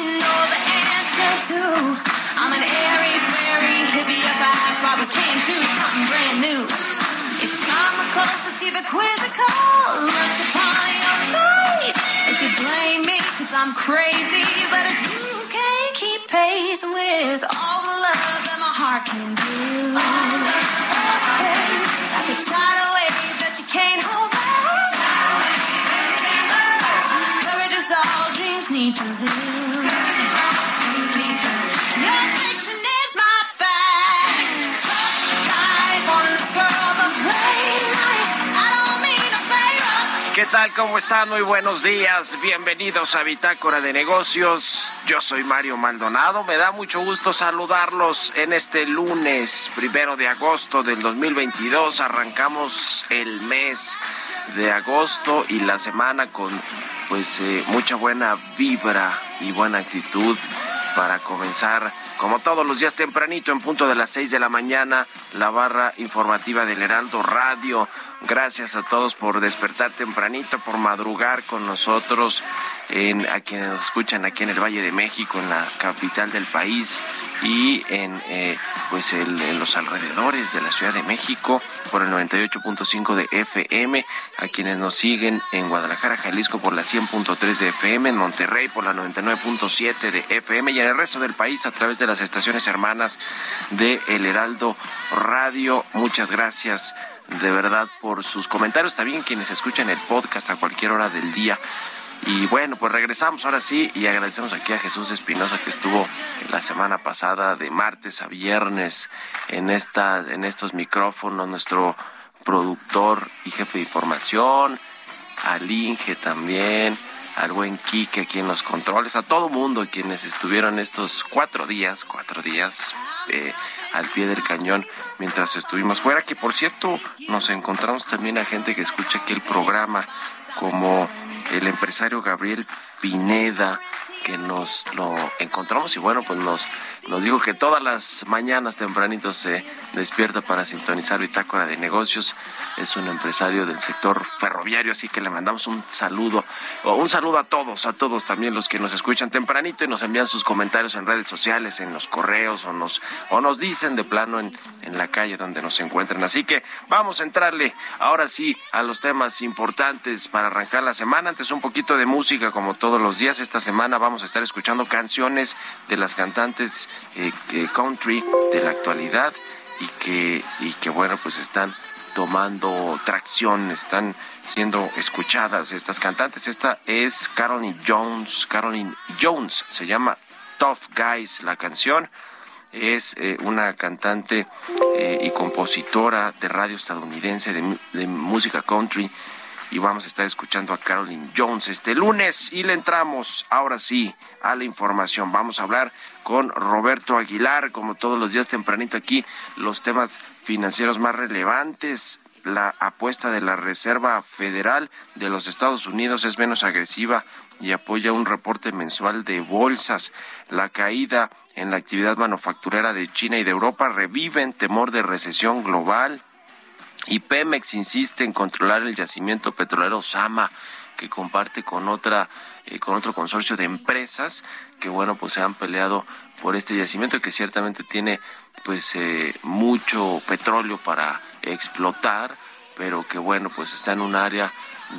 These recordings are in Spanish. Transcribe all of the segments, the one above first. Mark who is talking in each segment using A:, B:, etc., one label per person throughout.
A: You know the answer to. I'm an airy, fairy hippie I ask why we can't do something brand new. It's comical to see the quizzical looks upon your face as you blame me cause I'm crazy, but it's you can't keep pace with all the love that my heart can do.
B: ¿Cómo están? Muy buenos días. Bienvenidos a Bitácora de Negocios. Yo soy Mario Maldonado. Me da mucho gusto saludarlos en este lunes, primero de agosto del 2022. Arrancamos el mes de agosto y la semana con pues eh, mucha buena vibra y buena actitud para comenzar como todos los días tempranito en punto de las 6 de la mañana la barra informativa del Heraldo Radio. Gracias a todos por despertar tempranito, por madrugar con nosotros, en, a quienes nos escuchan aquí en el Valle de México, en la capital del país y en eh, pues en los alrededores de la Ciudad de México por el 98.5 de FM, a quienes nos siguen en Guadalajara, Jalisco por la 100.3 de FM, en Monterrey por la 99.7 de FM y en el resto del país a través de las estaciones hermanas de El Heraldo Radio. Muchas gracias de verdad por sus comentarios, también quienes escuchan el podcast a cualquier hora del día. Y bueno, pues regresamos ahora sí y agradecemos aquí a Jesús Espinosa que estuvo la semana pasada de martes a viernes en esta en estos micrófonos, nuestro productor y jefe de información, al Inge también, al buen Quique aquí en los controles, a todo mundo quienes estuvieron estos cuatro días, cuatro días eh, al pie del cañón mientras estuvimos fuera, que por cierto nos encontramos también a gente que escucha aquí el programa, como el empresario Gabriel Pineda, que nos lo encontramos y bueno, pues nos, nos dijo que todas las mañanas tempranito se despierta para sintonizar Bitácora de Negocios. Es un empresario del sector ferroviario, así que le mandamos un saludo, o un saludo a todos, a todos también los que nos escuchan tempranito y nos envían sus comentarios en redes sociales, en los correos, o nos, o nos dicen de plano en, en la calle donde nos encuentran. Así que vamos a entrarle ahora sí a los temas importantes para arrancar la semana. Antes un poquito de música como todos los días. Esta semana vamos a estar escuchando canciones de las cantantes eh, eh, country de la actualidad y que, y que bueno, pues están tomando tracción, están siendo escuchadas estas cantantes. Esta es Caroline Jones, Caroline Jones, se llama Tough Guys la canción. Es eh, una cantante y compositora de radio estadounidense de música country y vamos a estar escuchando a Caroline Jones este lunes y le entramos ahora sí a la información. Vamos a hablar con Roberto Aguilar, como todos los días tempranito aquí, los temas financieros más relevantes. La apuesta de la Reserva Federal de los Estados Unidos es menos agresiva y apoya un reporte mensual de bolsas. La caída en la actividad manufacturera de China y de Europa revive temor de recesión global. Y Pemex insiste en controlar el yacimiento petrolero Sama, que comparte con otra, eh, con otro consorcio de empresas que bueno pues se han peleado por este yacimiento que ciertamente tiene pues eh, mucho petróleo para explotar, pero que bueno, pues está en un área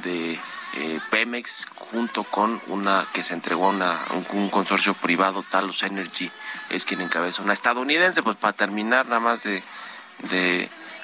B: de eh, Pemex junto con una que se entregó una, un, consorcio privado, Talos Energy, es quien encabeza una estadounidense, pues para terminar nada más de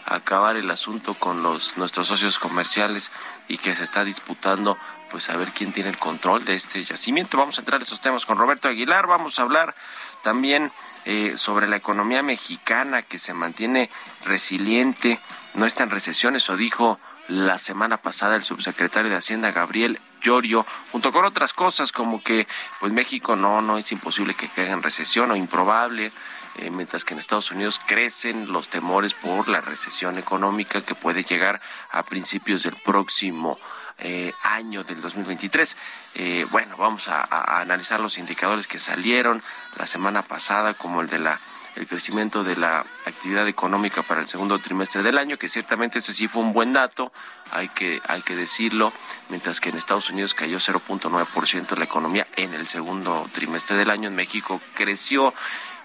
B: acabar el asunto con los nuestros socios comerciales y que se está disputando pues a ver quién tiene el control de este yacimiento. Vamos a entrar en esos temas con Roberto Aguilar, vamos a hablar también eh, sobre la economía mexicana que se mantiene resiliente, no está en recesión, eso dijo la semana pasada el subsecretario de Hacienda Gabriel Llorio, junto con otras cosas como que pues México no no es imposible que caiga en recesión o improbable, eh, mientras que en Estados Unidos crecen los temores por la recesión económica que puede llegar a principios del próximo eh, año del 2023. Eh, bueno, vamos a, analizar los indicadores que salieron la semana pasada, como el de la el crecimiento de la actividad económica para el segundo trimestre del año, que ciertamente ese sí fue un buen dato, hay que, hay que decirlo, mientras que en Estados Unidos cayó 0.9% la economía en el segundo trimestre del año, en México creció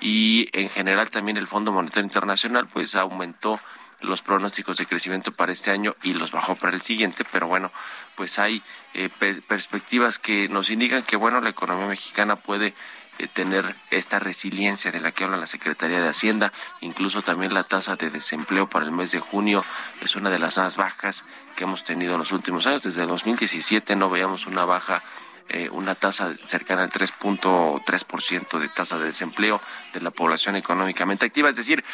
B: y en general también el Fondo Monetario Internacional pues aumentó los pronósticos de crecimiento para este año y los bajó para el siguiente, pero bueno, pues hay eh, perspectivas que nos indican que bueno, la economía mexicana puede eh, tener esta resiliencia de la que habla la Secretaría de Hacienda, incluso también la tasa de desempleo para el mes de junio es una de las más bajas que hemos tenido en los últimos años, desde el 2017 no veíamos una baja eh, una tasa cercana al 3.3% de tasa de desempleo de la población económicamente activa. Es decir,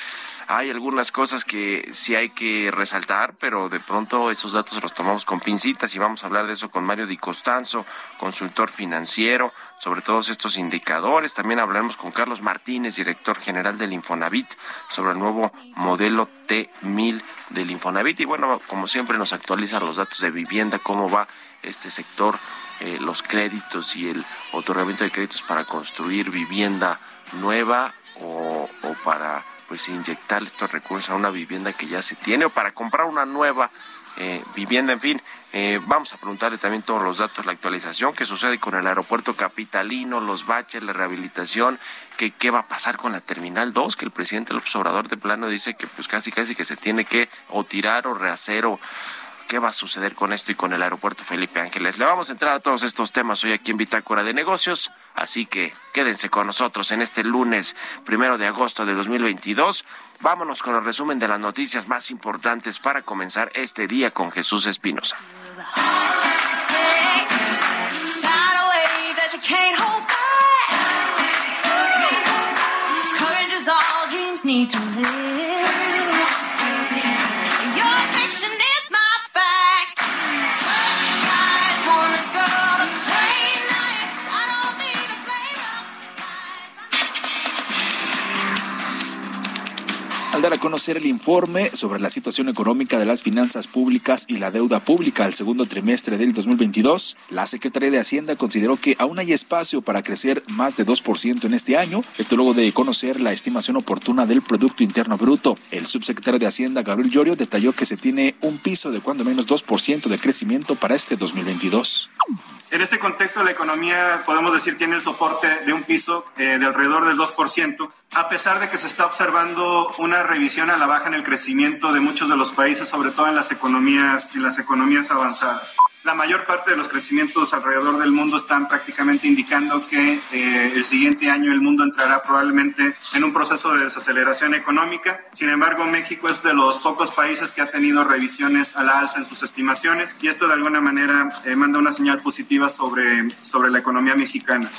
B: hay algunas cosas que sí hay que resaltar, pero de pronto esos datos los tomamos con pincitas y vamos a hablar de eso con Mario Di Costanzo, consultor financiero, sobre todos estos indicadores. También hablaremos con Carlos Martínez, director general del Infonavit, sobre el nuevo modelo T1000 del Infonavit. Y bueno, como siempre nos actualiza los datos de vivienda, cómo va este sector eh, los créditos y el otorgamiento de créditos para construir vivienda nueva o, para pues inyectar estos recursos a una vivienda que ya se tiene o para comprar una nueva eh, vivienda, en fin, eh, vamos a preguntarle también todos los datos, la actualización, qué sucede con el aeropuerto capitalino, los baches, la rehabilitación, que, qué va a pasar con la Terminal 2, que el presidente López Obrador de plano dice que pues casi casi que se tiene que o tirar o rehacer o qué va a suceder con esto y con el aeropuerto Felipe Ángeles. Le vamos a entrar a todos estos temas hoy aquí en Bitácora de Negocios, así que quédense con nosotros en este lunes primero de agosto de 2022. Vámonos con el resumen de las noticias más importantes para comenzar este día con Jesús Espinosa.
C: Dar a conocer el informe sobre la situación económica de las finanzas públicas y la deuda pública al segundo trimestre del 2022, la Secretaría de Hacienda consideró que aún hay espacio para crecer más de 2% en este año, esto luego de conocer la estimación oportuna del Producto Interno Bruto. El subsecretario de Hacienda, Gabriel Llorio, detalló que se tiene un piso de cuando menos 2% de crecimiento para este 2022.
D: En este contexto, la economía, podemos decir, tiene el soporte de un piso eh, de alrededor del 2%, a pesar de que se está observando una revisión a la baja en el crecimiento de muchos de los países, sobre todo en las economías, en las economías avanzadas la mayor parte de los crecimientos alrededor del mundo están prácticamente indicando que eh, el siguiente año el mundo entrará probablemente en un proceso de desaceleración económica. Sin embargo, México es de los pocos países que ha tenido revisiones a la alza en sus estimaciones y esto de alguna manera eh, manda una señal positiva sobre, sobre la economía mexicana.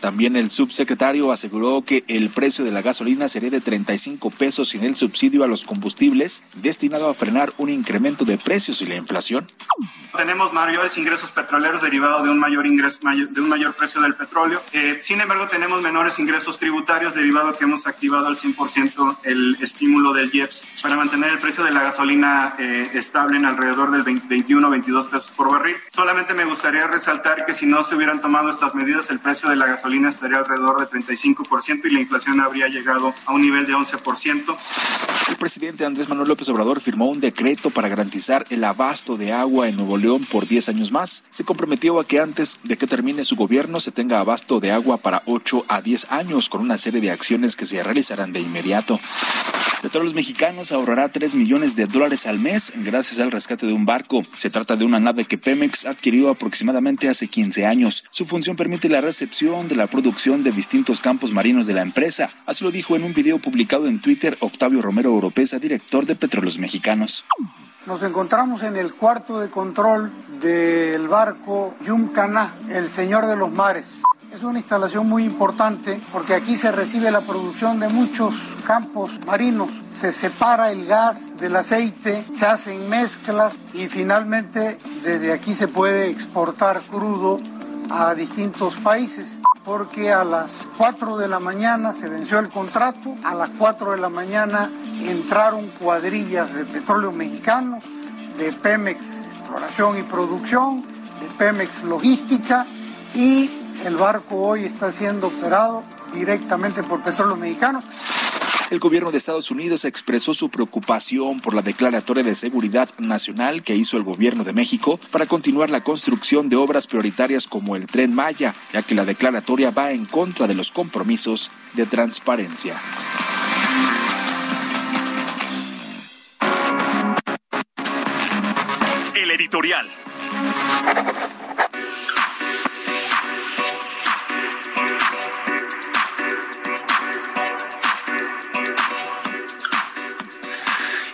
C: También el subsecretario aseguró que el precio de la gasolina sería de 35 pesos sin el subsidio a los combustibles destinado a frenar un incremento de precios y la inflación.
D: Tenemos mayores ingresos petroleros derivados de un mayor ingreso de un mayor precio del petróleo. Eh, sin embargo, tenemos menores ingresos tributarios derivado que hemos activado al 100% el estímulo del IEPS para mantener el precio de la gasolina eh, estable en alrededor del 21 22 pesos por barril. Solamente me gustaría resaltar que si no se hubieran tomado estas medidas, el precio de la gasolina estaría alrededor de 35% y la inflación habría llegado a un nivel de 11%.
C: El presidente Andrés Manuel López Obrador firmó un decreto para garantizar el abasto de agua en Nuevo León por 10 años más. Se comprometió a que antes de que termine su gobierno se tenga abasto de agua para 8 a 10 años con una serie de acciones que se realizarán de inmediato. Petróleos Mexicanos ahorrará 3 millones de dólares al mes gracias al rescate de un barco. Se trata de una nave que Pemex adquirió aproximadamente hace 15 años. Su función permite la recepción de la producción de distintos campos marinos de la empresa. Así lo dijo en un video publicado en Twitter Octavio Romero Oropesa, director de Petróleos Mexicanos.
E: Nos encontramos en el cuarto de control del barco Yumcana, el señor de los mares. Es una instalación muy importante porque aquí se recibe la producción de muchos campos marinos, se separa el gas del aceite, se hacen mezclas y finalmente desde aquí se puede exportar crudo a distintos países porque a las 4 de la mañana se venció el contrato, a las 4 de la mañana entraron cuadrillas de petróleo mexicano, de Pemex Exploración y Producción, de Pemex Logística y el barco hoy está siendo operado directamente por Petróleos Mexicanos.
C: El gobierno de Estados Unidos expresó su preocupación por la declaratoria de seguridad nacional que hizo el gobierno de México para continuar la construcción de obras prioritarias como el tren Maya, ya que la declaratoria va en contra de los compromisos de transparencia.
F: Editorial.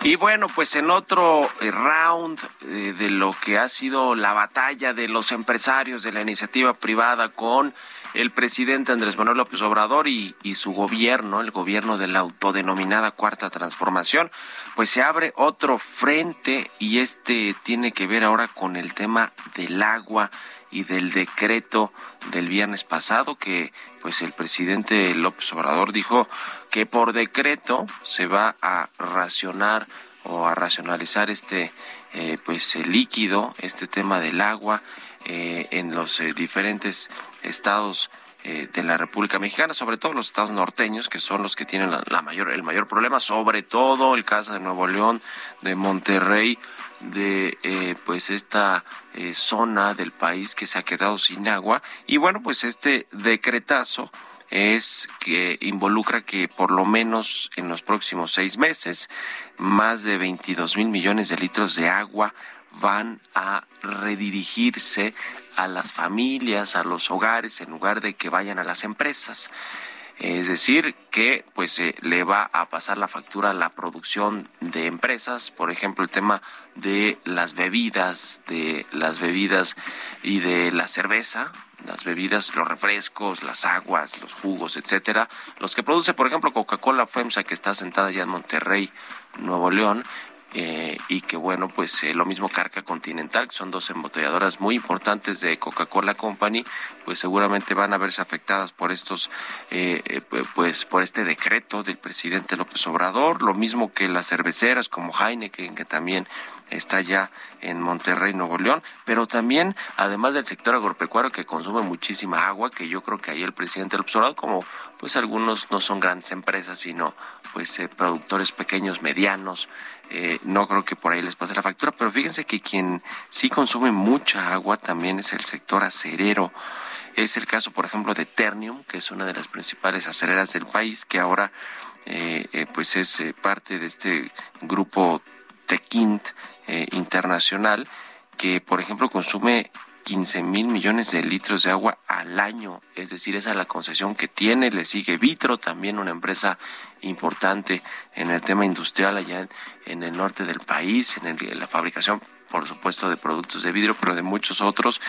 B: Y bueno, pues en otro eh, round eh, de lo que ha sido la batalla de los empresarios de la iniciativa privada con el presidente Andrés Manuel López Obrador y, y su gobierno, el gobierno de la autodenominada Cuarta Transformación, pues se abre otro frente y este tiene que ver ahora con el tema del agua y del decreto del viernes pasado que pues el presidente López Obrador dijo que por decreto se va a racionar o a racionalizar este eh, pues el líquido este tema del agua eh, en los eh, diferentes estados de la República Mexicana, sobre todo los estados norteños, que son los que tienen la, mayor, el mayor problema, sobre todo el caso de Nuevo León, de Monterrey, de eh, pues esta eh, zona del país que se ha quedado sin agua. Y bueno pues este decretazo es que involucra que por lo menos en los próximos seis meses más de 22 mil millones de litros de agua van a redirigirse a las familias, a los hogares, en lugar de que vayan a las empresas. Es decir, que pues le va a pasar la factura a la producción de empresas, por ejemplo, el tema de las bebidas, de las bebidas y de la cerveza, las bebidas, los refrescos, las aguas, los jugos, etcétera, los que produce, por ejemplo, Coca-Cola FEMSA que está sentada ya en Monterrey, Nuevo León, eh, y que bueno, pues eh, lo mismo Carca Continental, que son dos embotelladoras muy importantes de Coca-Cola Company, pues seguramente van a verse afectadas por estos, eh, pues por este decreto del presidente López Obrador, lo mismo que las cerveceras como Heineken, que también está ya en Monterrey, Nuevo León, pero también, además del sector agropecuario que consume muchísima agua, que yo creo que ahí el presidente López Obrador, como pues algunos no son grandes empresas, sino pues productores pequeños, medianos, eh, no creo que por ahí les pase la factura, pero fíjense que quien sí consume mucha agua también es el sector acerero. Es el caso, por ejemplo, de Ternium, que es una de las principales acereras del país, que ahora eh, eh, pues es parte de este grupo Tequint internacional, que por ejemplo consume 15 mil millones de litros de agua al año, es decir, esa es la concesión que tiene, le sigue Vitro, también una empresa importante en el tema industrial allá en, el norte del país, en, la fabricación, por supuesto, de productos de vidrio, pero de muchos otros,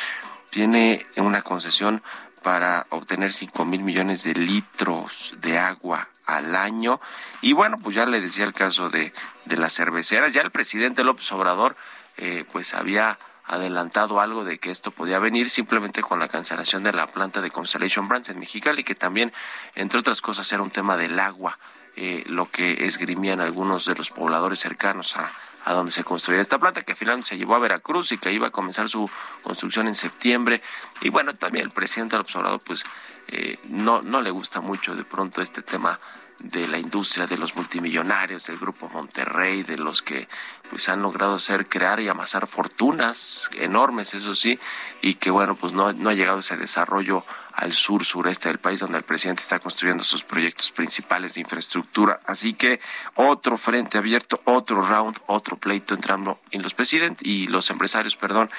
B: tiene una concesión para obtener 5 mil millones de litros de agua al año. Y bueno, pues ya le decía el caso de, de las cerveceras, ya el presidente López Obrador eh, pues había adelantado algo de que esto podía venir simplemente con la cancelación de la planta de Constellation Brands en Mexicali, que también, entre otras cosas, era un tema del agua, eh, lo que esgrimían algunos de los pobladores cercanos a, a donde se construía esta planta, que finalmente se llevó a Veracruz y que iba a comenzar su construcción en septiembre. Y bueno, también el presidente del observador, pues, eh, no, no le gusta mucho de pronto este tema de la industria de los multimillonarios del grupo Monterrey, de los que pues han logrado hacer crear y amasar fortunas enormes, eso sí, y que bueno, pues no, no ha llegado ese desarrollo al sur sureste del país donde el presidente está construyendo sus proyectos principales de infraestructura. Así que otro frente abierto, otro round, otro pleito entrando en los presidentes y los empresarios, perdón,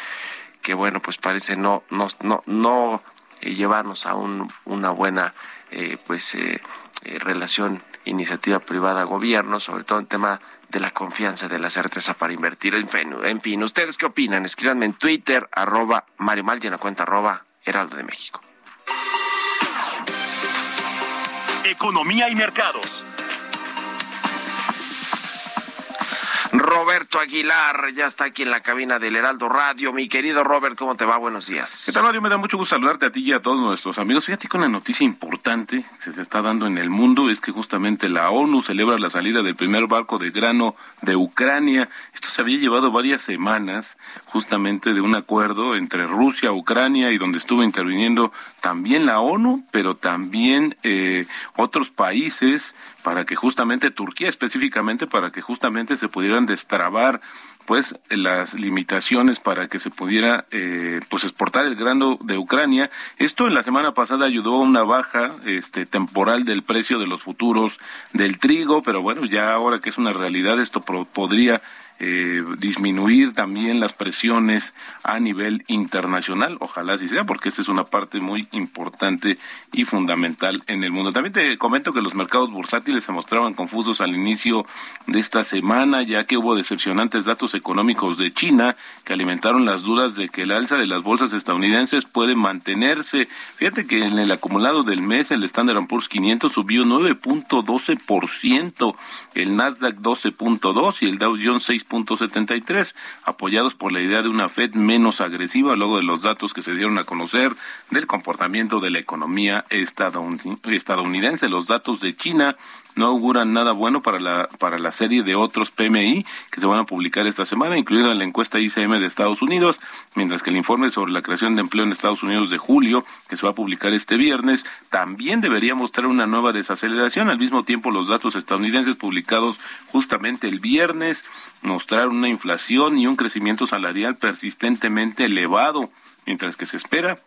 B: que bueno, pues parece no no no no eh, llevarnos a un, una buena eh, pues eh, relación iniciativa privada gobierno, sobre todo en tema de la confianza de la certeza para invertir. En fin, ¿ustedes qué opinan? Escríbanme en Twitter, arroba Mario Mal cuenta arroba Heraldo de México.
F: Economía y mercados.
B: Roberto Aguilar ya está aquí en la cabina del Heraldo Radio. Mi querido Robert, ¿cómo te va? Buenos días.
G: ¿Qué tal, Mario? Me da mucho gusto saludarte a ti y a todos nuestros amigos. Fíjate que una noticia importante que se está dando en el mundo es que justamente la ONU celebra la salida del primer barco de grano de Ucrania. Esto se había llevado varias semanas justamente de un acuerdo entre Rusia, Ucrania y donde estuvo interviniendo también la ONU, pero también eh, otros países para que justamente Turquía específicamente para que justamente se pudieran destrabar pues las limitaciones para que se pudiera eh, pues exportar el grano de Ucrania. Esto en la semana pasada ayudó a una baja este temporal del precio de los futuros del trigo, pero bueno, ya ahora que es una realidad esto podría eh, disminuir también las presiones a nivel internacional. Ojalá así sea, porque esta es una parte muy importante y fundamental en el mundo. También te comento que los mercados bursátiles se mostraban confusos al inicio de esta semana, ya que hubo decepcionantes datos económicos de China que alimentaron las dudas de que el alza de las bolsas estadounidenses puede mantenerse. Fíjate que en el acumulado del mes el Standard Poor's 500 subió 9.12%, el Nasdaq 12.2 y el Dow Jones 6 tres, apoyados por la idea de una Fed menos agresiva luego de los datos que se dieron a conocer del comportamiento de la economía estadounidense. Los datos de China no auguran nada bueno para la, para la serie de otros PMI que se van a publicar esta semana, incluida la encuesta ICM de Estados Unidos, mientras que el informe sobre la creación de empleo en Estados Unidos de julio, que se va a publicar este viernes, también debería mostrar una nueva desaceleración. Al mismo tiempo, los datos estadounidenses publicados justamente el viernes mostraron una inflación y un crecimiento salarial persistentemente elevado, mientras que se espera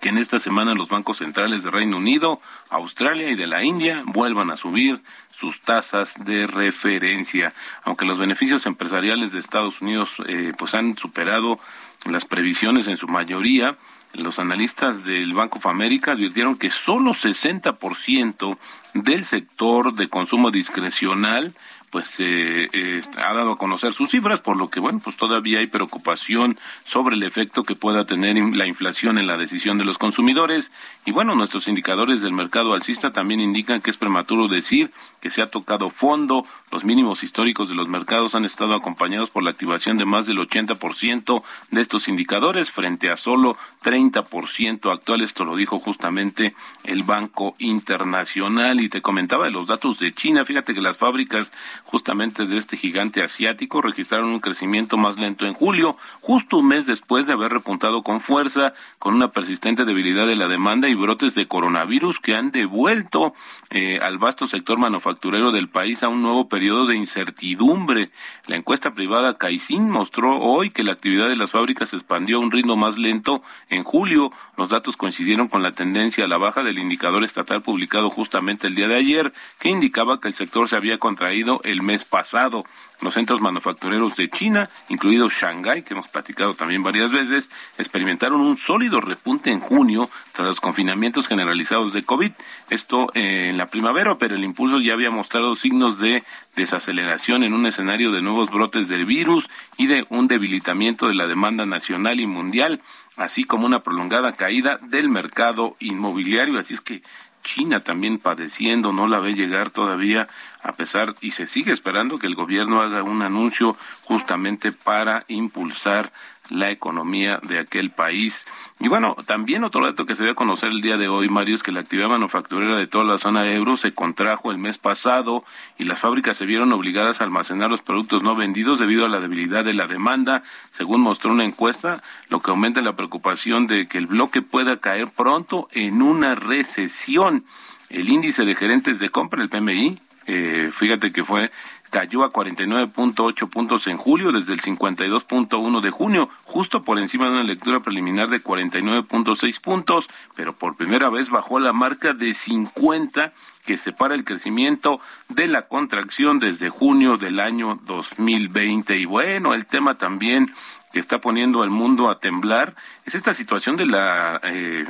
G: que en esta semana los bancos centrales de Reino Unido, Australia y de la India vuelvan a subir sus tasas de referencia. Aunque los beneficios empresariales de Estados Unidos eh, pues han superado las previsiones en su mayoría, los analistas del Banco of America advirtieron que solo 60% del sector de consumo discrecional pues eh, eh, ha dado a conocer sus cifras, por lo que bueno, pues todavía hay preocupación sobre el efecto que pueda tener la inflación en la decisión de los consumidores. Y bueno, nuestros indicadores del mercado alcista también indican que es prematuro decir que se ha tocado fondo. Los mínimos históricos de los mercados han estado acompañados por la activación de más del 80% de estos indicadores frente a solo 30% actual. Esto lo dijo justamente el Banco Internacional. Y te comentaba de los datos de China. Fíjate que las fábricas justamente de este gigante asiático registraron un crecimiento más lento en julio, justo un mes después de haber repuntado con fuerza, con una persistente debilidad de la demanda y brotes de coronavirus que han devuelto eh, al vasto sector manufacturero del país a un nuevo periodo de incertidumbre. La encuesta privada Caixin mostró hoy que la actividad de las fábricas se expandió a un ritmo más lento en julio. Los datos coincidieron con la tendencia a la baja del indicador estatal publicado justamente el día de ayer, que indicaba que el sector se había contraído el mes pasado. Los centros manufactureros de China, incluido Shanghái, que hemos platicado también varias veces, experimentaron un sólido repunte en junio tras los confinamientos generalizados de COVID. Esto eh, en la primavera, pero el impulso ya había mostrado signos de desaceleración en un escenario de nuevos brotes del virus y de un debilitamiento de la demanda nacional y mundial así como una prolongada caída del mercado inmobiliario. Así es que China también padeciendo, no la ve llegar todavía, a pesar, y se sigue esperando que el gobierno haga un anuncio justamente para impulsar la economía de aquel país. Y bueno, también otro dato que se dio a conocer el día de hoy, Mario, es que la actividad manufacturera de toda la zona euro se contrajo el mes pasado y las fábricas se vieron obligadas a almacenar los productos no vendidos debido a la debilidad de la demanda, según mostró una encuesta, lo que aumenta la preocupación de que el bloque pueda caer pronto en una recesión. el índice de gerentes de compra, el PMI, eh, fíjate que fue cayó a 49.8 puntos en julio desde el 52.1 de junio, justo por encima de una lectura preliminar de 49.6 puntos, pero por primera vez bajó la marca de 50 que separa el crecimiento de la contracción desde junio del año 2020. Y bueno, el tema también que está poniendo al mundo a temblar es esta situación de la eh,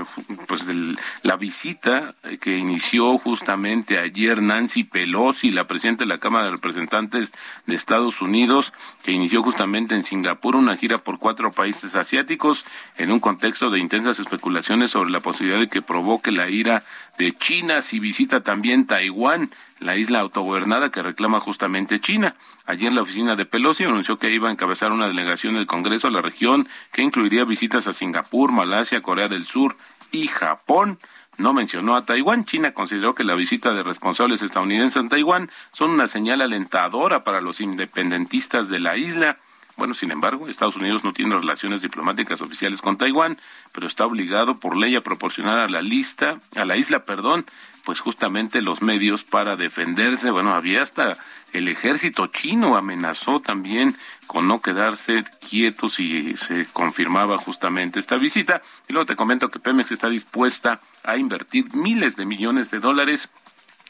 G: pues de la visita que inició justamente ayer Nancy Pelosi, la presidenta de la Cámara de Representantes de Estados Unidos, que inició justamente en Singapur una gira por cuatro países asiáticos en un contexto de intensas especulaciones sobre la posibilidad de que provoque la ira de China si visita también Taiwán la isla autogobernada que reclama justamente China. Ayer la oficina de Pelosi anunció que iba a encabezar una delegación del Congreso a la región que incluiría visitas a Singapur, Malasia, Corea del Sur y Japón. No mencionó a Taiwán. China consideró que la visita de responsables estadounidenses en Taiwán son una señal alentadora para los independentistas de la isla. Bueno, sin embargo, Estados Unidos no tiene relaciones diplomáticas oficiales con Taiwán, pero está obligado por ley a proporcionar a la lista, a la isla, perdón, pues justamente los medios para defenderse. Bueno, había hasta el ejército chino amenazó también con no quedarse quietos si se confirmaba justamente esta visita. Y luego te comento que Pemex está dispuesta a invertir miles de millones de dólares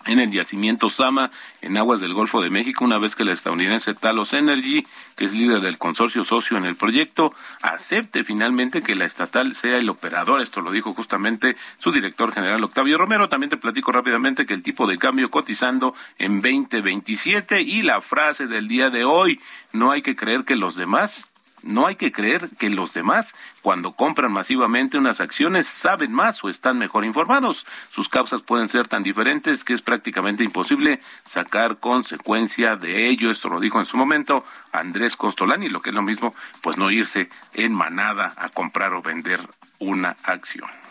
G: en el yacimiento Sama, en aguas del Golfo de México, una vez que la estadounidense Talos Energy, que es líder del consorcio socio en el proyecto, acepte finalmente que la estatal sea el operador. Esto lo dijo justamente su director general Octavio Romero. También te platico rápidamente que el tipo de cambio cotizando en 2027 y la frase del día de hoy, no hay que creer que los demás no hay que creer que los demás, cuando compran masivamente unas acciones, saben más o están mejor informados. Sus causas pueden ser tan diferentes que es prácticamente imposible sacar consecuencia de ello. Esto lo dijo en su momento Andrés Costolani, lo que es lo mismo, pues no irse en manada a comprar o vender una acción.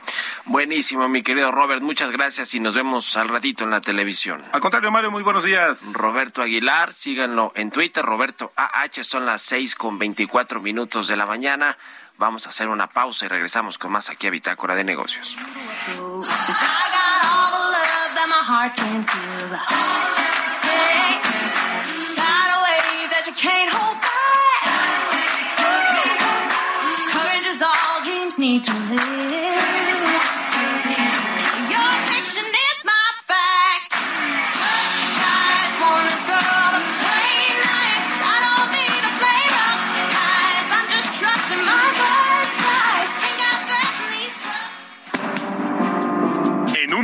B: Buenísimo, mi querido Robert. Muchas gracias y nos vemos al ratito en la televisión.
G: Al contrario, Mario, muy buenos días.
B: Roberto Aguilar, síganlo en Twitter, Roberto AH, son las seis con veinticuatro minutos de la mañana. Vamos a hacer una pausa y regresamos con más aquí a Bitácora de Negocios.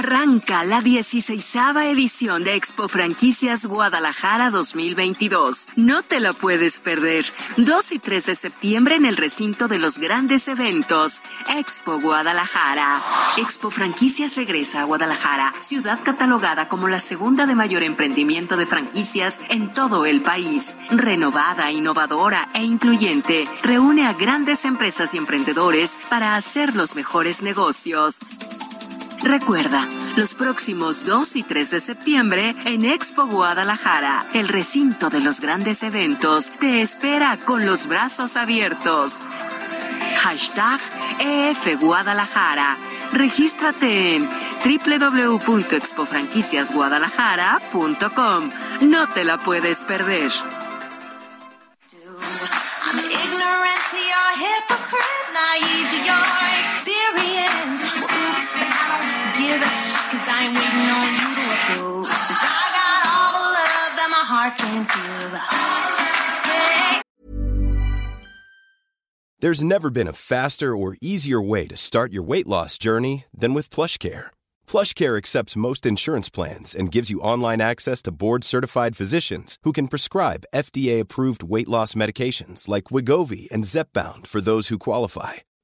H: Arranca la 16 edición de Expo Franquicias Guadalajara 2022. No te la puedes perder. 2 y 3 de septiembre en el recinto de los grandes eventos. Expo Guadalajara. Expo Franquicias regresa a Guadalajara, ciudad catalogada como la segunda de mayor emprendimiento de franquicias en todo el país. Renovada, innovadora e incluyente, reúne a grandes empresas y emprendedores para hacer los mejores negocios. Recuerda, los próximos 2 y 3 de septiembre en Expo Guadalajara, el recinto de los grandes eventos, te espera con los brazos abiertos. Hashtag EF Guadalajara. Regístrate en www.expofranquiciasguadalajara.com. No te la puedes perder.
I: There's never been a faster or easier way to start your weight loss journey than with PlushCare. PlushCare accepts most insurance plans and gives you online access to board-certified physicians who can prescribe FDA-approved weight loss medications like Wigovi and Zepbound for those who qualify.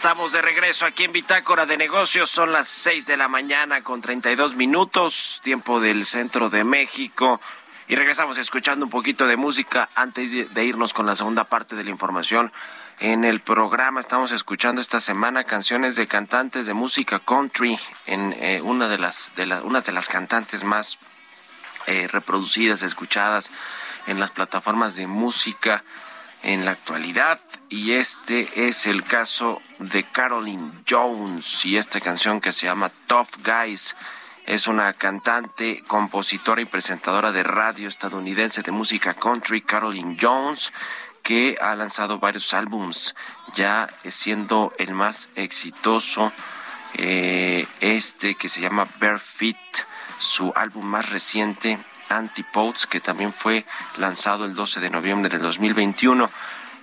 B: Estamos de regreso aquí en Bitácora de Negocios. Son las 6 de la mañana con 32 minutos, tiempo del centro de México. Y regresamos escuchando un poquito de música antes de irnos con la segunda parte de la información. En el programa estamos escuchando esta semana canciones de cantantes de música country en eh, una de las de las unas de las cantantes más eh, reproducidas, escuchadas en las plataformas de música en la actualidad y este es el caso de Caroline Jones y esta canción que se llama Tough Guys es una cantante, compositora y presentadora de radio estadounidense de música country, Caroline Jones, que ha lanzado varios álbums, ya siendo el más exitoso eh, este que se llama Bare Feet, su álbum más reciente, Antipodes, que también fue lanzado el 12 de noviembre del 2021.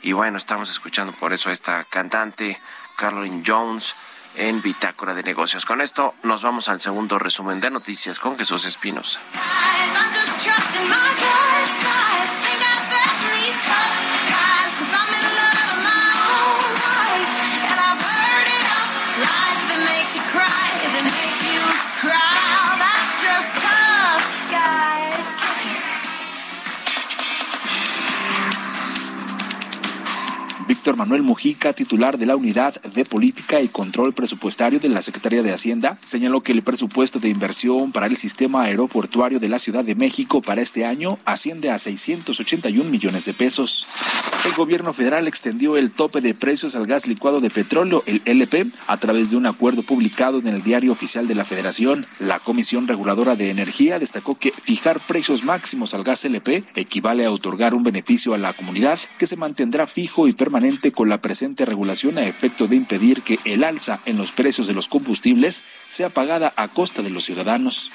B: Y bueno, estamos escuchando por eso a esta cantante, Caroline Jones, en Bitácora de Negocios. Con esto nos vamos al segundo resumen de noticias con Jesús Espinosa.
C: Manuel Mujica, titular de la Unidad de Política y Control Presupuestario de la Secretaría de Hacienda, señaló que el presupuesto de inversión para el sistema aeroportuario de la Ciudad de México para este año asciende a 681 millones de pesos. El gobierno federal extendió el tope de precios al gas licuado de petróleo, el LP, a través de un acuerdo publicado en el Diario Oficial de la Federación. La Comisión Reguladora de Energía destacó que fijar precios máximos al gas LP equivale a otorgar un beneficio a la comunidad que se mantendrá fijo y permanente con la presente regulación a efecto de impedir que el alza en los precios de los combustibles sea pagada a costa de los ciudadanos.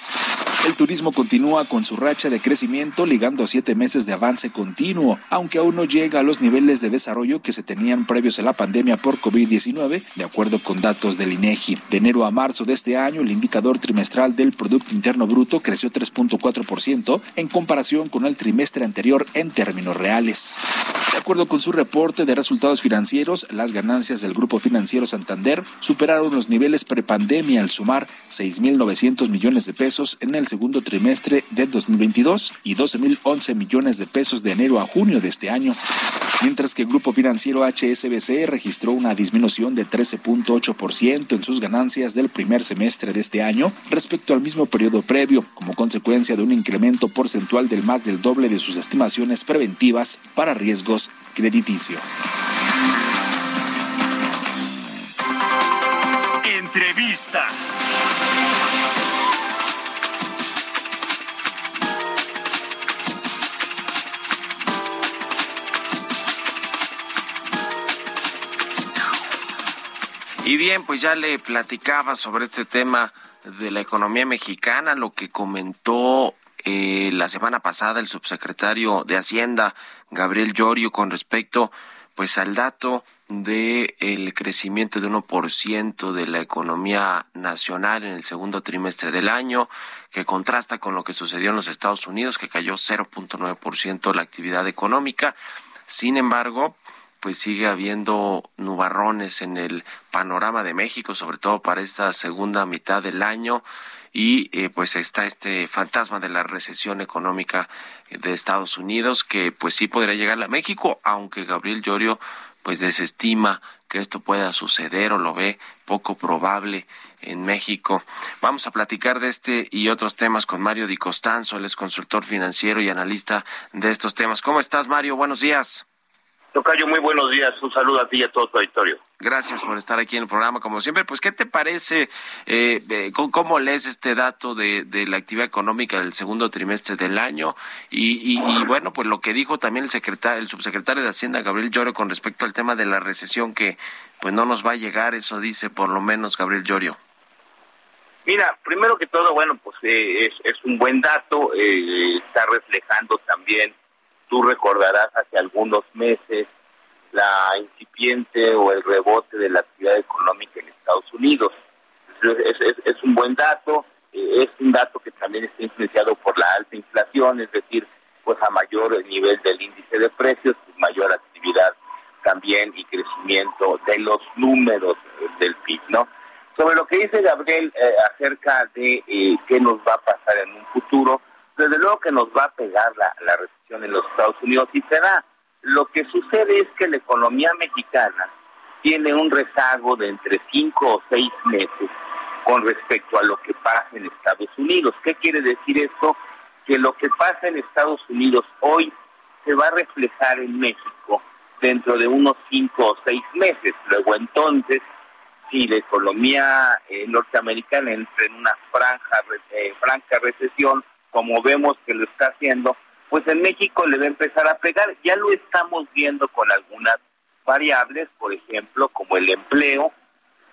C: El turismo continúa con su racha de crecimiento ligando a siete meses de avance continuo, aunque aún no llega a los niveles de desarrollo que se tenían previos a la pandemia por COVID-19, de acuerdo con datos del INEGI. De enero a marzo de este año, el indicador trimestral del Producto Interno Bruto creció 3.4% en comparación con el trimestre anterior en términos reales. De acuerdo con su reporte de resultados financieros, las ganancias del Grupo Financiero Santander superaron los niveles prepandemia al sumar 6.900 millones de pesos en el segundo trimestre del 2022 y 12.011 millones de pesos de enero a junio de este año. Mientras que el Grupo Financiero HSBC registró una disminución de 13.8% en sus ganancias del primer semestre de este año respecto al mismo periodo previo, como consecuencia de un incremento porcentual del más del doble de sus estimaciones preventivas para riesgos crediticios.
F: Entrevista.
B: Y bien, pues ya le platicaba sobre este tema de la economía mexicana, lo que comentó eh, la semana pasada el subsecretario de Hacienda, Gabriel Llorio, con respecto pues al dato de el crecimiento de 1% de la economía nacional en el segundo trimestre del año, que contrasta con lo que sucedió en los Estados Unidos, que cayó 0.9% la actividad económica. Sin embargo, pues sigue habiendo nubarrones en el panorama de México, sobre todo para esta segunda mitad del año y eh, pues está este fantasma de la recesión económica de Estados Unidos que pues sí podría llegar a México, aunque Gabriel Llorio pues desestima que esto pueda suceder o lo ve poco probable en México. Vamos a platicar de este y otros temas con Mario Di Costanzo, él es consultor financiero y analista de estos temas. ¿Cómo estás, Mario? Buenos días.
J: Tocayo, muy buenos días. Un saludo a ti y a todo tu auditorio.
B: Gracias por estar aquí en el programa, como siempre. Pues, ¿qué te parece? Eh, ¿Cómo lees este dato de, la actividad económica del segundo trimestre del año? Y, bueno, pues lo que dijo también el secretario, el subsecretario de Hacienda, Gabriel Llorio, con respecto al tema de la recesión, que pues no nos va a llegar, eso dice por lo menos Gabriel Llorio.
J: Mira, primero que todo, bueno, pues eh, es, un buen dato, eh, está reflejando también tú recordarás hace algunos meses la incipiente o el rebote de la actividad económica en Estados Unidos. Es, un buen dato, eh, es un dato que también está influenciado por la alta inflación, es decir, pues a mayor nivel del índice de precios, pues mayor actividad también y crecimiento de los números del PIB, ¿no? Sobre lo que dice Gabriel eh, acerca de eh, qué nos va a pasar en un futuro, desde luego que nos va a pegar la, la recesión en los Estados Unidos y será. Lo que sucede es que la economía mexicana tiene un rezago de entre cinco o seis meses con respecto a lo que pasa en Estados Unidos. ¿Qué quiere decir esto? Que lo que pasa en Estados Unidos hoy se va a reflejar en México dentro de unos cinco o seis meses. Luego entonces, si la economía eh, norteamericana entra en una franja, eh, franca recesión, como vemos que lo está haciendo, pues en México le va a empezar a pegar. Ya lo estamos viendo con algunas variables, por ejemplo, como el empleo,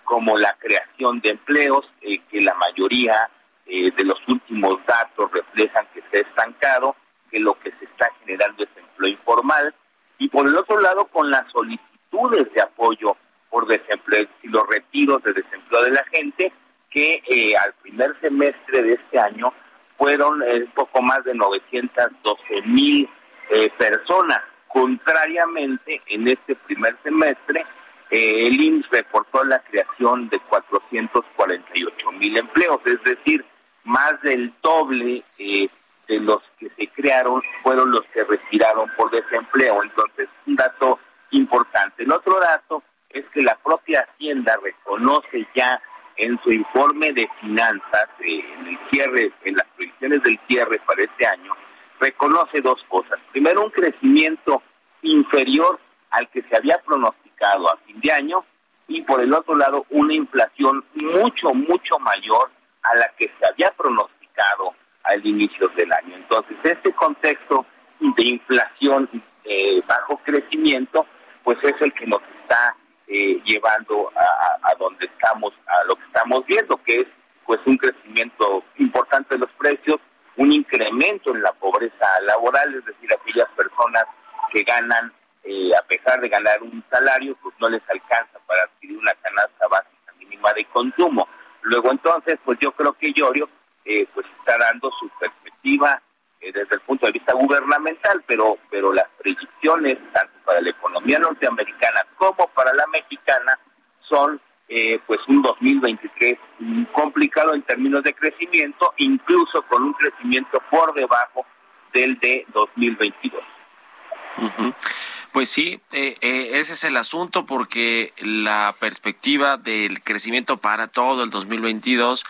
J: como la creación de empleos, eh, que la mayoría eh, de los últimos datos reflejan que se ha estancado, que lo que se está generando es empleo informal, y por el otro lado con las solicitudes de apoyo por desempleo y los retiros de desempleo de la gente, que eh, al primer semestre de este año fueron un poco más de 912 mil eh, personas. Contrariamente, en este primer semestre, eh, el IMSS reportó la creación de 448 mil empleos, es decir, más del doble eh, de los que se crearon fueron los que retiraron por desempleo. Entonces, un dato importante. El otro dato es que la propia Hacienda reconoce ya en su informe de finanzas, eh, en el cierre, en las proyecciones del cierre para este año, reconoce dos cosas. Primero, un crecimiento inferior al que se había pronosticado a fin de año y por el otro lado, una inflación mucho, mucho mayor a la que se había pronosticado al inicio del año. Entonces, este contexto de inflación eh, bajo crecimiento, pues es el que nos está eh, llevando a, donde estamos, a lo que estamos viendo, que es pues un crecimiento importante de los precios, un incremento en la pobreza laboral, es decir, aquellas personas que ganan, eh, a pesar de ganar un salario, pues no les alcanza para adquirir una canasta básica mínima de consumo. Luego entonces, pues yo creo que Llorio eh, pues está dando su perspectiva eh, desde el punto de vista gubernamental, pero, pero las predicciones, tanto para la economía norteamericana como para la mexicana, son eh, pues un 2023 complicado en términos de crecimiento, incluso con un crecimiento por debajo del de 2022.
B: Pues sí, eh, ese es el asunto porque la perspectiva del crecimiento para todo el 2022,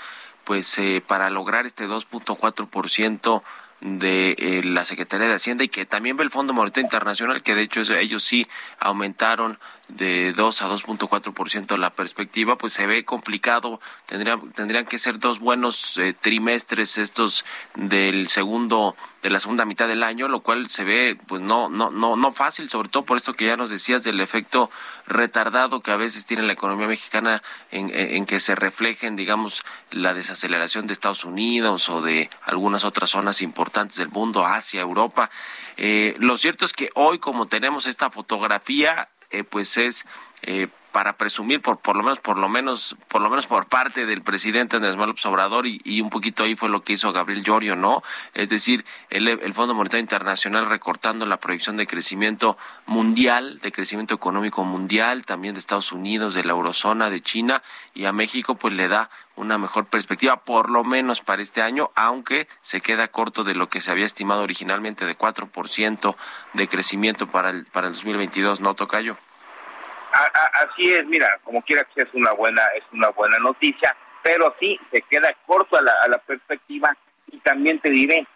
B: pues para lograr este 2.4% de eh, la Secretaría de Hacienda y que también ve el Fondo Monetario Internacional, que de hecho ellos sí aumentaron de 2 a 2.4% la perspectiva, pues se ve complicado. Tendrían, tendrían que ser dos buenos eh, trimestres estos del segundo de la segunda mitad del año, lo cual se ve pues no no no no fácil, sobre todo por esto que ya nos decías del efecto retardado que a veces tiene la economía mexicana en, en que se reflejen, digamos, la desaceleración de Estados Unidos o de algunas otras zonas importantes del mundo, Asia, Europa. Eh, lo cierto es que hoy, como tenemos esta fotografía, eh, pues es eh, para presumir por por lo menos por lo menos por lo menos por parte del presidente Andrés Manuel López Obrador y, un poquito ahí fue lo que hizo Gabriel Llorio, ¿no? Es decir, el, el Fondo Monetario Internacional recortando la proyección de crecimiento mundial, de crecimiento económico mundial, también de Estados Unidos, de la eurozona, de China y a México pues le da una mejor perspectiva, por lo menos para este año, aunque se queda corto de lo que se había estimado originalmente de 4% de crecimiento para el, para el 2022, ¿no, Tocayo?
J: Así es, mira, como quiera que sea, es una buena, es una buena noticia, pero sí se queda corto a la, a la perspectiva y también te diré,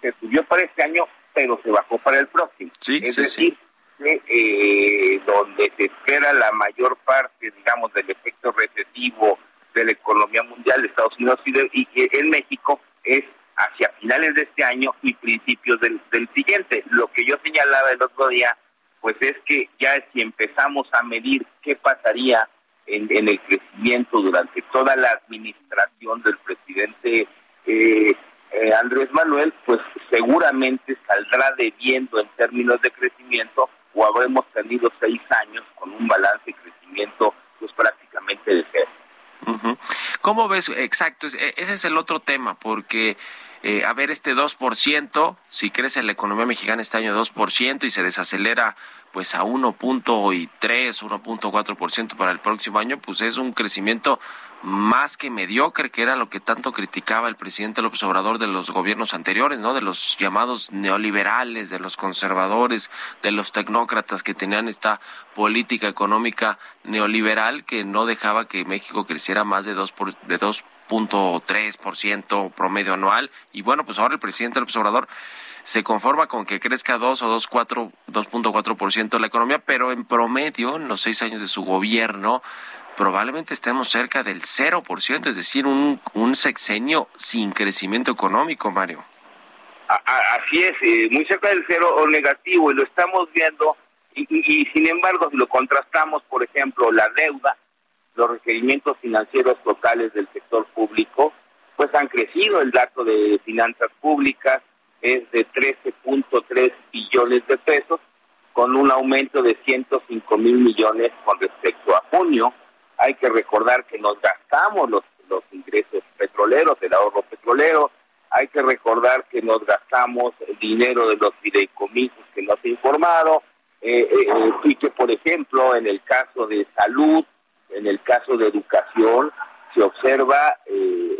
J: se subió para este año, pero se bajó para el próximo.
B: Sí,
J: es
B: sí,
J: decir, parte eh, donde se espera la mayor parte, digamos, del efecto recesivo de la economía mundial de Estados Unidos y, de, y en México es hacia finales de este año y principios del, del siguiente. Lo que yo señalaba el otro día, pues es que ya si empezamos a medir qué pasaría en, en el crecimiento durante toda la administración del presidente eh, eh, Andrés Manuel, pues seguramente saldrá debiendo en términos de crecimiento o habremos tenido seis años con un balance de crecimiento pues prácticamente de cero.
B: ¿Cómo ves? Exacto, e, ese es el otro tema, porque eh, a ver, este 2%, si crece la economía mexicana este año 2% y se desacelera pues a 1.3, 1.4% para el próximo año, pues es un crecimiento más que mediocre, que era lo que tanto criticaba el presidente López Obrador de los gobiernos anteriores, ¿no? De los llamados neoliberales, de los conservadores, de los tecnócratas que tenían esta política económica neoliberal que no dejaba que México creciera más de 2 por, de 2.3% promedio anual y bueno, pues ahora el presidente López Obrador se conforma con que crezca 2 o 2.4% la economía, pero en promedio en los seis años de su gobierno probablemente estemos cerca del 0%, es decir, un, un sexenio sin crecimiento económico, Mario.
J: Así es, eh, muy cerca del cero o negativo, y lo estamos viendo, y, y, sin embargo, si lo contrastamos, por ejemplo, la deuda, los requerimientos financieros totales del sector público, pues han crecido, el dato de finanzas públicas es de 13.3 billones de pesos, con un aumento de 105 mil millones con respecto a junio, hay que recordar que nos gastamos los, los ingresos petroleros, el ahorro petrolero, hay que recordar que nos gastamos el dinero de los fideicomisos que nos ha informado, eh, eh, eh, y que, por ejemplo, en el caso de salud, en el caso de educación, se observa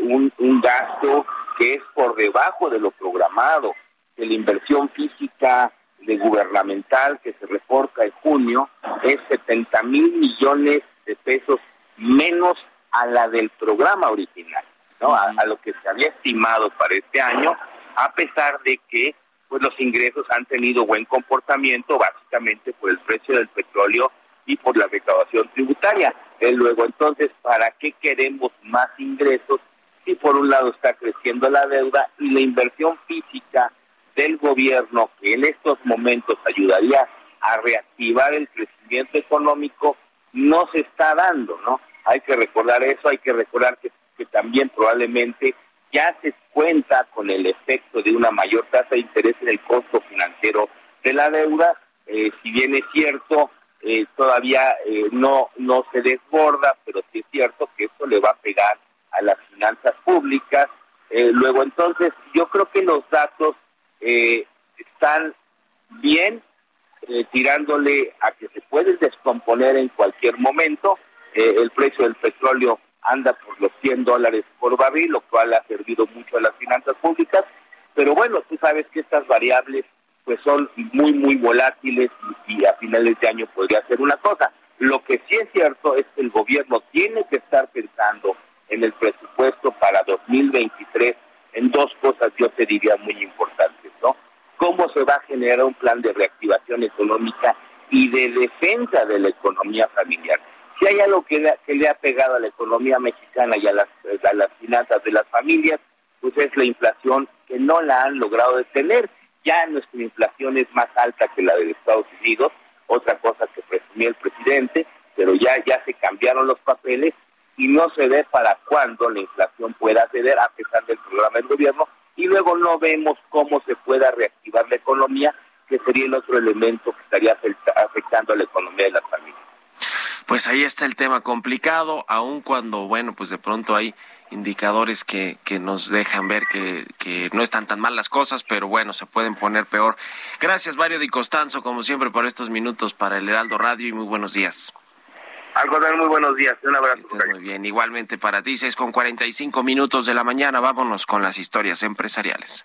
J: un, un gasto que es por debajo de lo programado, que la inversión física de gubernamental que se reporta en junio es 70 mil millones de pesos menos a la del programa original, ¿no? A, lo que se había estimado para este año, a pesar de que pues los ingresos han tenido buen comportamiento, básicamente por el precio del petróleo y por la recaudación tributaria. Luego, entonces, ¿para qué queremos más ingresos si por un lado está creciendo la deuda y la inversión física del gobierno, que en estos momentos ayudaría a reactivar el crecimiento económico, no se está dando, ¿no? Hay que recordar eso, hay que recordar que, también probablemente ya se cuenta con el efecto de una mayor tasa de interés en el costo financiero de la deuda, eh, si bien es cierto, eh, todavía eh, no, no se desborda, pero sí es cierto que esto le va a pegar a las finanzas públicas. luego entonces, yo creo que los datos están bien, tirándole a que se pueden descomponer en cualquier momento, eh, el precio del petróleo anda por los 100 dólares por barril, lo cual ha servido mucho a las finanzas públicas, pero bueno, tú sabes que estas variables pues son muy, muy volátiles y, a finales de año podría ser una cosa. Lo que sí es cierto es que el gobierno tiene que estar pensando en el presupuesto para 2023 en dos cosas, yo te diría, muy importantes, ¿no? ¿Cómo se va a generar un plan de reactivación económica y de defensa de la economía familiar? Si hay algo que le, ha pegado a la economía mexicana y a las, finanzas de las familias, pues es la inflación que no la han logrado detener. Ya nuestra inflación es más alta que la de Estados Unidos, otra cosa que presumía el presidente, pero ya, ya se cambiaron los papeles y no se ve para cuándo la inflación pueda ceder a pesar del programa del gobierno y luego no vemos cómo se pueda reactivar la economía, que sería el otro elemento que estaría afectando a la economía de las familias.
B: Pues ahí está el tema complicado, aun cuando, bueno, pues de pronto hay indicadores que, que nos dejan ver que, que no están tan mal las cosas, pero bueno, se pueden poner peor. Gracias, Mario Di Costanzo, como siempre, por estos minutos para el Heraldo Radio y muy buenos días.
J: Algo de muy buenos días. Un abrazo.
B: muy bien. Igualmente para ti, seis con 45 minutos de la mañana. Vámonos con las historias empresariales.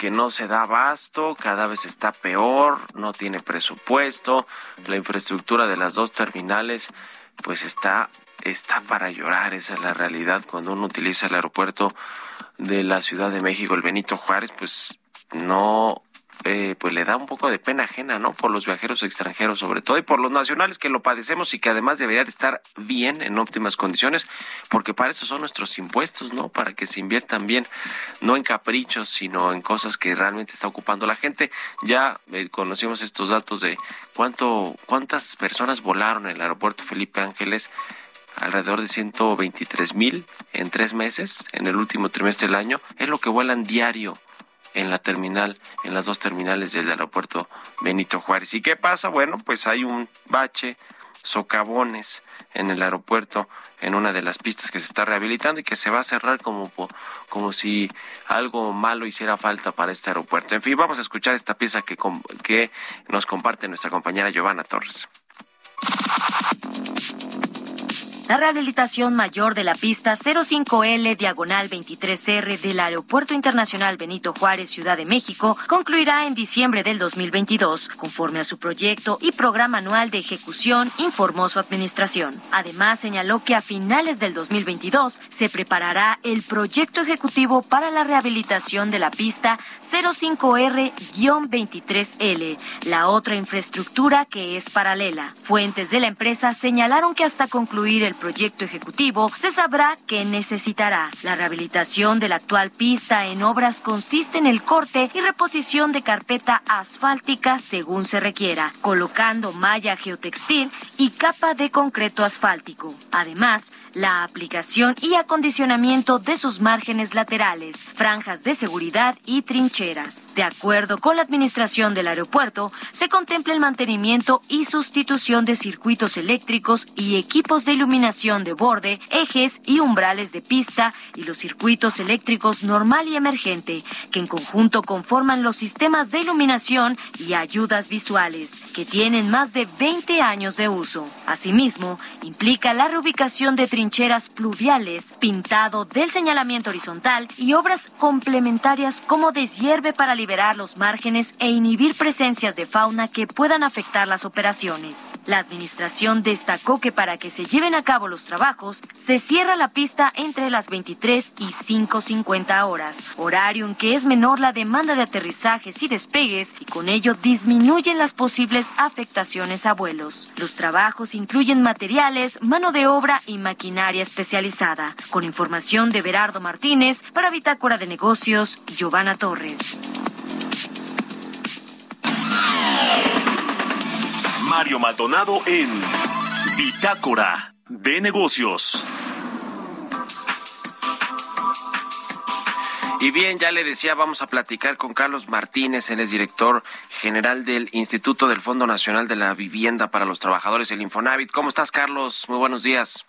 B: que no se da abasto, cada vez está peor, no tiene presupuesto, la infraestructura de las dos terminales, pues está, está para llorar, esa es la realidad. Cuando uno utiliza el aeropuerto de la Ciudad de México, el Benito Juárez, pues no eh, pues le da un poco de pena ajena, ¿no? Por los viajeros extranjeros sobre todo y por los nacionales que lo padecemos y que además debería de estar bien en óptimas condiciones, porque para eso son nuestros impuestos, ¿no? Para que se inviertan bien, no en caprichos, sino en cosas que realmente está ocupando la gente. Ya eh, conocimos estos datos de cuánto, cuántas personas volaron en el aeropuerto Felipe Ángeles alrededor de 123 mil en tres meses, en el último trimestre del año, es lo que vuelan diario en la terminal, en las dos terminales del aeropuerto Benito Juárez. ¿Y qué pasa? Bueno, pues hay un bache, socavones en el aeropuerto, en una de las pistas que se está rehabilitando y que se va a cerrar como, como si algo malo hiciera falta para este aeropuerto. En fin, vamos a escuchar esta pieza que, que nos comparte nuestra compañera Giovanna Torres.
K: La rehabilitación mayor de la pista 05L diagonal 23R del Aeropuerto Internacional Benito Juárez, Ciudad de México, concluirá en diciembre del 2022, conforme a su proyecto y programa anual de ejecución, informó su administración. Además, señaló que a finales del 2022 se preparará el proyecto ejecutivo para la rehabilitación de la pista 05R-23L, la otra infraestructura que es paralela. Fuentes de la empresa señalaron que hasta concluir el proyecto ejecutivo, se sabrá que necesitará. La rehabilitación de la actual pista en obras consiste en el corte y reposición de carpeta asfáltica según se requiera, colocando malla geotextil y capa de concreto asfáltico. Además, la aplicación y acondicionamiento de sus márgenes laterales, franjas de seguridad y trincheras. De acuerdo con la administración del aeropuerto, se contempla el mantenimiento y sustitución de circuitos eléctricos y equipos de iluminación de borde, ejes y umbrales de pista y los circuitos eléctricos normal y emergente, que en conjunto conforman los sistemas de iluminación y ayudas visuales, que tienen más de 20 años de uso. Asimismo, implica la reubicación de trincheras pluviales, pintado del señalamiento horizontal y obras complementarias como deshierve para liberar los márgenes e inhibir presencias de fauna que puedan afectar las operaciones. La administración destacó que para que se lleven a cabo los trabajos, se cierra la pista entre las 23 y 5.50 horas, horario en que es menor la demanda de aterrizajes y despegues y con ello disminuyen las posibles afectaciones a vuelos. Los trabajos incluyen materiales, mano de obra y maquinaria especializada. Con información de Berardo Martínez para Bitácora de Negocios, Giovanna Torres.
F: Mario Maldonado en Bitácora de Negocios.
B: Y bien, ya le decía, vamos a platicar con Carlos Martínez, él es director general del Instituto del Fondo Nacional de la Vivienda para los Trabajadores, el Infonavit. ¿Cómo estás, Carlos? Muy buenos días.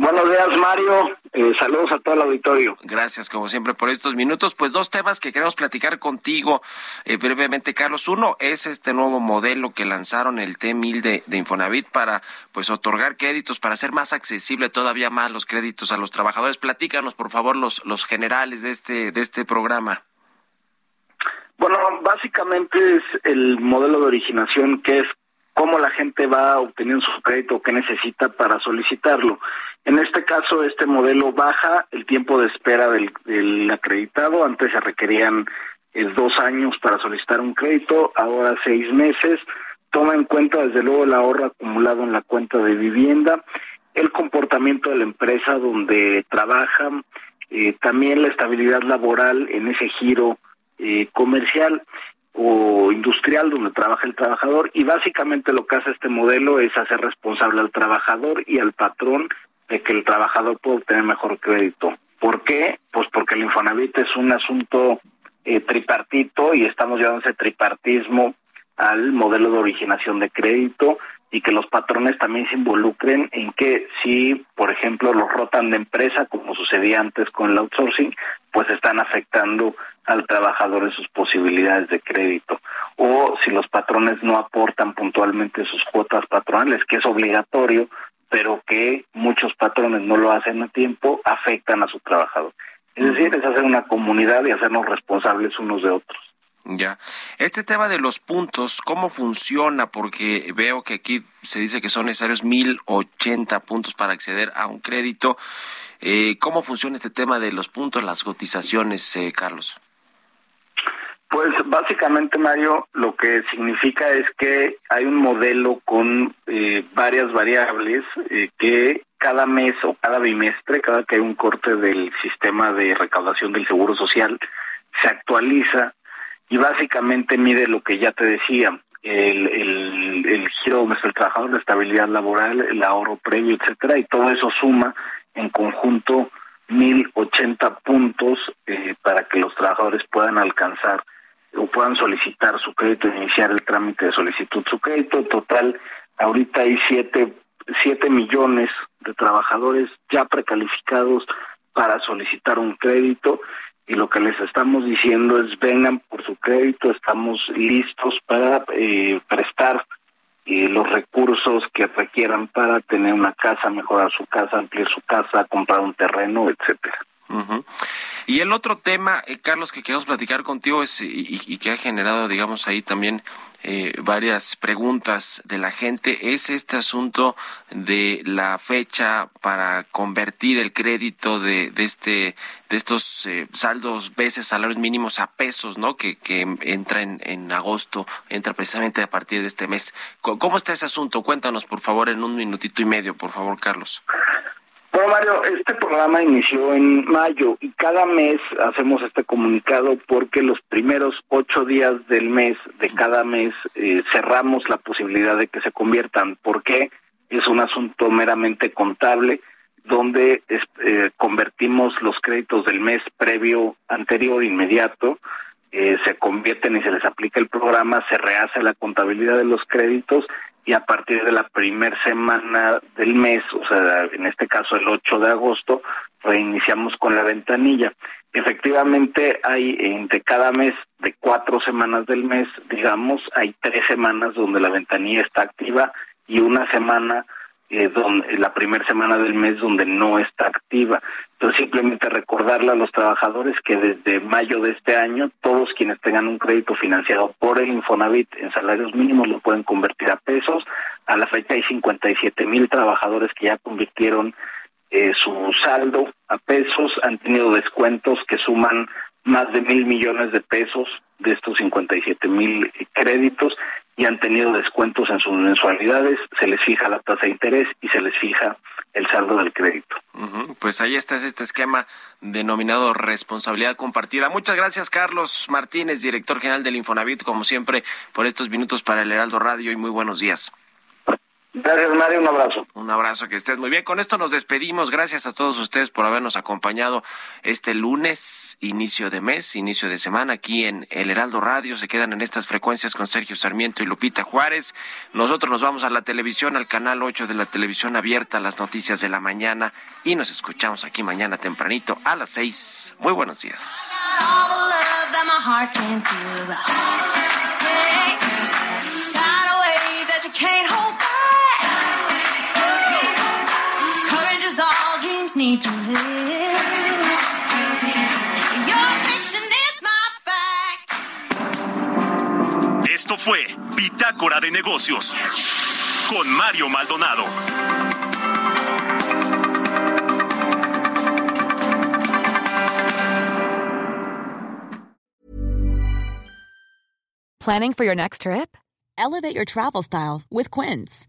L: Buenos días, Mario. Eh, saludos a todo el auditorio.
B: Gracias, como siempre, por estos minutos. Pues dos temas que queremos platicar contigo eh, brevemente, Carlos. Uno es este nuevo modelo que lanzaron el T1000 de, de, Infonavit para pues otorgar créditos, para hacer más accesible todavía más los créditos a los trabajadores. Platícanos, por favor, los, los generales de este, de este programa.
L: Bueno, básicamente es el modelo de originación que es cómo la gente va obteniendo su crédito que necesita para solicitarlo. En este caso, este modelo baja el tiempo de espera del, acreditado. Antes se requerían eh, dos años para solicitar un crédito, ahora seis meses. Toma en cuenta, desde luego, el ahorro acumulado en la cuenta de vivienda, el comportamiento de la empresa donde trabajan, eh, también la estabilidad laboral en ese giro eh, comercial o industrial donde trabaja el trabajador y básicamente lo que hace este modelo es hacer responsable al trabajador y al patrón de que el trabajador pueda obtener mejor crédito. ¿Por qué? Pues porque el Infonavit es un asunto eh, tripartito y estamos llevando ese tripartismo al modelo de originación de crédito y que los patrones también se involucren en que si, por ejemplo, los rotan de empresa, como sucedía antes con el outsourcing, pues están afectando al trabajador en sus posibilidades de crédito. O si los patrones no aportan puntualmente sus cuotas patronales, que es obligatorio, pero que muchos patrones no lo hacen a tiempo, afectan a su trabajador. Es decir, es hacer una comunidad y hacernos responsables unos de otros.
B: Ya. Este tema de los puntos, ¿cómo funciona? Porque veo que aquí se dice que son necesarios 1080 puntos para acceder a un crédito. Eh, ¿Cómo funciona este tema de los puntos, las cotizaciones, eh, Carlos?
L: Pues básicamente, Mario, lo que significa es que hay un modelo con eh, varias variables eh, que cada mes o cada bimestre, cada que hay un corte del sistema de recaudación del Seguro Social, se actualiza y básicamente mide lo que ya te decía, el, el, giro donde el trabajador, la estabilidad laboral, el ahorro previo, etcétera, y todo eso suma en conjunto 1080 puntos eh, para que los trabajadores puedan alcanzar o puedan solicitar su crédito, iniciar el trámite de solicitud su crédito. Total, ahorita hay siete, siete millones de trabajadores ya precalificados para solicitar un crédito y lo que les estamos diciendo es vengan por su crédito, estamos listos para eh, prestar eh, los recursos que requieran para tener una casa, mejorar su casa, ampliar su casa, comprar un terreno, etcétera.
B: Y el otro tema, eh, Carlos, que queremos platicar contigo es y, que ha generado, digamos, ahí también eh, varias preguntas de la gente es este asunto de la fecha para convertir el crédito de, de este de estos eh, saldos veces salarios mínimos a pesos, ¿no? Que, que entra en, en agosto, entra precisamente a partir de este mes. ¿Cómo está ese asunto? Cuéntanos, por favor, en un minutito y medio, por favor, Carlos.
L: Bueno, Mario, este programa inició en mayo y cada mes hacemos este comunicado porque los primeros ocho días del mes, de cada mes, eh, cerramos la posibilidad de que se conviertan. porque Es un asunto meramente contable donde eh, convertimos los créditos del mes previo, anterior, inmediato, eh, se convierten y se les aplica el programa, se rehace la contabilidad de los créditos y a partir de la primera semana del mes, o sea, en este caso el 8 de agosto, reiniciamos con la ventanilla. Efectivamente, hay entre cada mes de cuatro semanas del mes, digamos, hay tres semanas donde la ventanilla está activa y una semana eh, donde la primera semana del mes donde no está activa. Entonces simplemente recordarle a los trabajadores que desde mayo de este año todos quienes tengan un crédito financiado por el Infonavit en salarios mínimos lo pueden convertir a pesos. A la fecha hay 57 mil trabajadores que ya convirtieron eh, su saldo a pesos, han tenido descuentos que suman más de mil millones de pesos de estos 57 mil créditos y han tenido descuentos en sus mensualidades, se les fija la tasa de interés y se les fija el saldo del crédito.
B: Pues ahí está este esquema denominado responsabilidad compartida. Muchas gracias, Carlos Martínez, director general del Infonavit, como siempre, por estos minutos para el Heraldo Radio y muy buenos días.
L: Gracias, Mario. Un abrazo.
B: Un abrazo, que estés muy bien. Con esto nos despedimos. Gracias a todos ustedes por habernos acompañado este lunes, inicio de mes, inicio de semana, aquí en El Heraldo Radio. Se quedan en estas frecuencias con Sergio Sarmiento y Lupita Juárez. Nosotros nos vamos a la televisión, al canal 8 de la televisión abierta, las noticias de la mañana. Y nos escuchamos aquí mañana tempranito a las 6. Muy buenos días.
F: Esto fue Bitácora de Negocios con Mario Maldonado.
M: Planning for your next trip? Elevate your travel style with Quince.